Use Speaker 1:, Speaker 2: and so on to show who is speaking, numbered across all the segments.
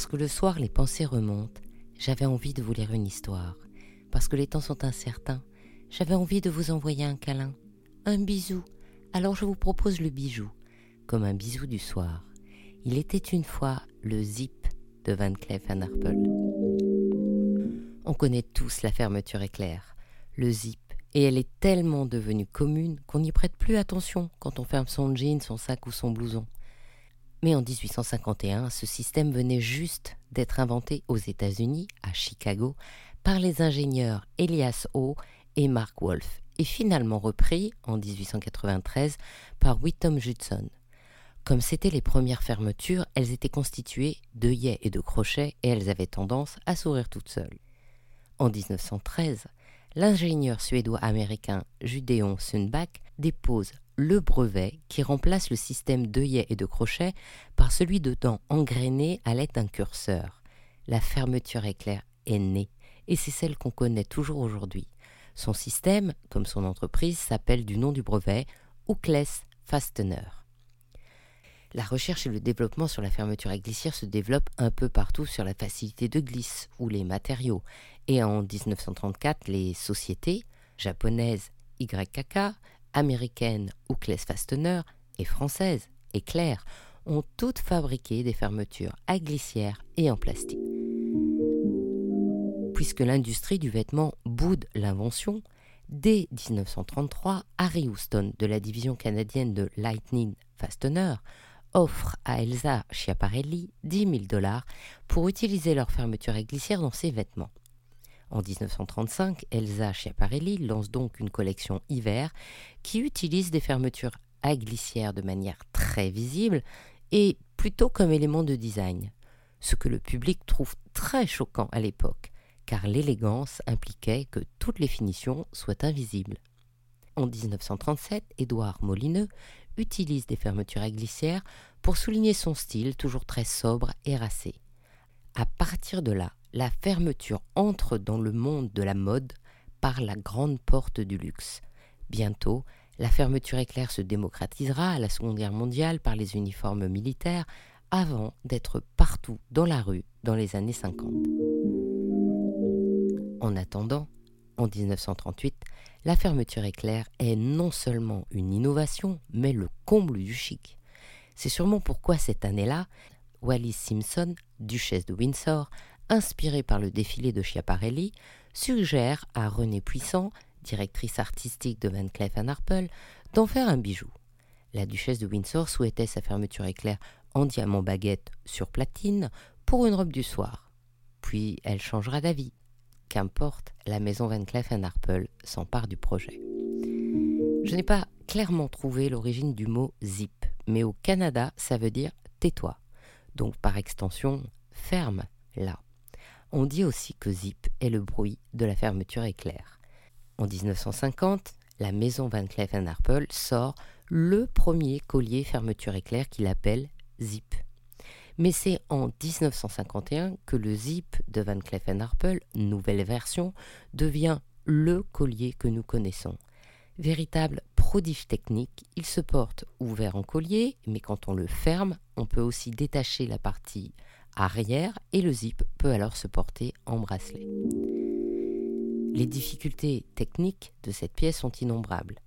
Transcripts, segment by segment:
Speaker 1: Parce que le soir les pensées remontent, j'avais envie de vous lire une histoire. Parce que les temps sont incertains, j'avais envie de vous envoyer un câlin, un bisou. Alors je vous propose le bijou, comme un bisou du soir. Il était une fois le zip de Van Cleef Arpels. On connaît tous la fermeture éclair, le zip, et elle est tellement devenue commune qu'on n'y prête plus attention quand on ferme son jean, son sac ou son blouson. Mais en 1851, ce système venait juste d'être inventé aux États-Unis, à Chicago, par les ingénieurs Elias O et Mark Wolf, et finalement repris en 1893 par Whittom Judson. Comme c'étaient les premières fermetures, elles étaient constituées d'œillets et de crochets et elles avaient tendance à s'ouvrir toutes seules. En 1913, l'ingénieur suédois-américain Judéon Sundbach dépose le brevet qui remplace le système d'œillets et de crochets par celui de dents engrainées à l'aide d'un curseur. La fermeture éclair est née et c'est celle qu'on connaît toujours aujourd'hui. Son système, comme son entreprise, s'appelle du nom du brevet Hookless Fastener. La recherche et le développement sur la fermeture à glissière se développent un peu partout sur la facilité de glisse ou les matériaux. Et en 1934, les sociétés japonaises YKK, américaines Hookless Fastener et françaises Éclair ont toutes fabriqué des fermetures à glissière et en plastique. Puisque l'industrie du vêtement boude l'invention, dès 1933, Harry Houston de la division canadienne de Lightning Fastener offre à Elsa Schiaparelli 10 000 dollars pour utiliser leur fermeture à glissière dans ses vêtements. En 1935, Elsa Schiaparelli lance donc une collection hiver qui utilise des fermetures à glissière de manière très visible et plutôt comme élément de design, ce que le public trouve très choquant à l'époque, car l'élégance impliquait que toutes les finitions soient invisibles. En 1937, Édouard Molineux utilise des fermetures à glissière pour souligner son style toujours très sobre et racé. À partir de là, la fermeture entre dans le monde de la mode par la grande porte du luxe. Bientôt, la fermeture éclair se démocratisera à la Seconde Guerre mondiale par les uniformes militaires avant d'être partout dans la rue dans les années 50. En attendant, en 1938, la fermeture éclair est non seulement une innovation, mais le comble du chic. C'est sûrement pourquoi cette année-là, Wallis Simpson, duchesse de Windsor, inspirée par le défilé de Schiaparelli, suggère à René Puissant, directrice artistique de Van Cleef Arpels, d'en faire un bijou. La duchesse de Windsor souhaitait sa fermeture éclair en diamant baguette sur platine pour une robe du soir. Puis elle changera d'avis Qu'importe, la maison Van Cleef Arpels s'empare du projet. Je n'ai pas clairement trouvé l'origine du mot zip, mais au Canada, ça veut dire tais-toi. Donc par extension, ferme là. On dit aussi que zip est le bruit de la fermeture éclair. En 1950, la maison Van Cleef Arpels sort le premier collier fermeture éclair qu'il appelle zip. Mais c'est en 1951 que le zip de Van Cleef Arpels, nouvelle version, devient le collier que nous connaissons. Véritable prodige technique, il se porte ouvert en collier, mais quand on le ferme, on peut aussi détacher la partie arrière et le zip peut alors se porter en bracelet. Les difficultés techniques de cette pièce sont innombrables.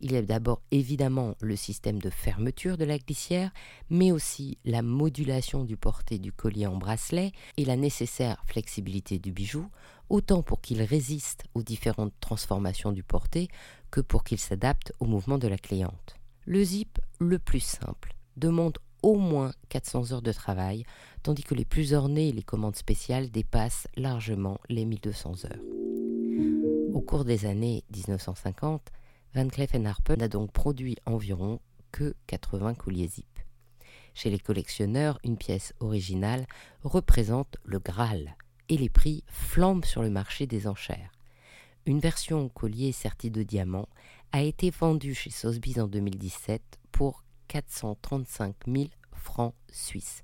Speaker 1: Il y a d'abord évidemment le système de fermeture de la glissière, mais aussi la modulation du porté du collier en bracelet et la nécessaire flexibilité du bijou, autant pour qu'il résiste aux différentes transformations du porté que pour qu'il s'adapte au mouvement de la cliente. Le zip, le plus simple, demande au moins 400 heures de travail, tandis que les plus ornés et les commandes spéciales dépassent largement les 1200 heures. Au cours des années 1950, Van Cleef Arpels n'a donc produit environ que 80 colliers zip. Chez les collectionneurs, une pièce originale représente le Graal et les prix flambent sur le marché des enchères. Une version collier sertie de diamants a été vendue chez Sotheby's en 2017 pour 435 000 francs suisses,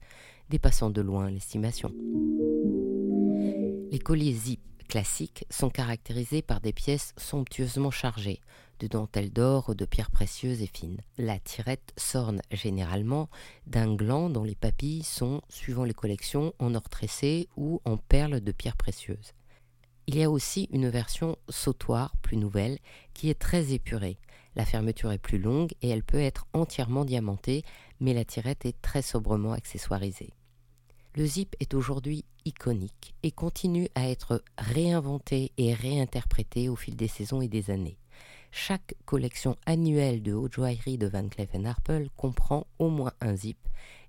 Speaker 1: dépassant de loin l'estimation. Les colliers zip classiques sont caractérisés par des pièces somptueusement chargées, de dentelles d'or ou de pierres précieuses et fines. La tirette s'orne généralement d'un gland dont les papilles sont, suivant les collections, en or tressé ou en perles de pierres précieuses. Il y a aussi une version sautoir plus nouvelle qui est très épurée. La fermeture est plus longue et elle peut être entièrement diamantée, mais la tirette est très sobrement accessoirisée. Le zip est aujourd'hui iconique et continue à être réinventé et réinterprété au fil des saisons et des années. Chaque collection annuelle de haute joaillerie de Van Cleef Arpels comprend au moins un zip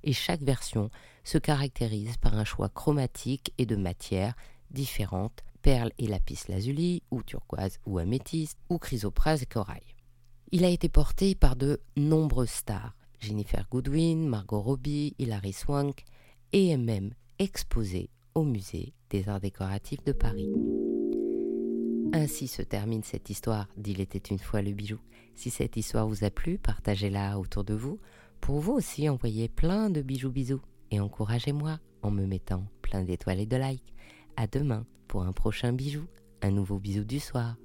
Speaker 1: et chaque version se caractérise par un choix chromatique et de matières différentes, perles et lapis lazuli, ou turquoise ou améthyste, ou chrysoprase et corail. Il a été porté par de nombreuses stars, Jennifer Goodwin, Margot Robbie, Hilary Swank, et est même exposé au musée des arts décoratifs de Paris. Ainsi se termine cette histoire d'Il était une fois le bijou. Si cette histoire vous a plu, partagez-la autour de vous. Pour vous aussi, envoyez plein de bijoux bisous et encouragez-moi en me mettant plein d'étoiles et de likes. À demain pour un prochain bijou, un nouveau bisou du soir.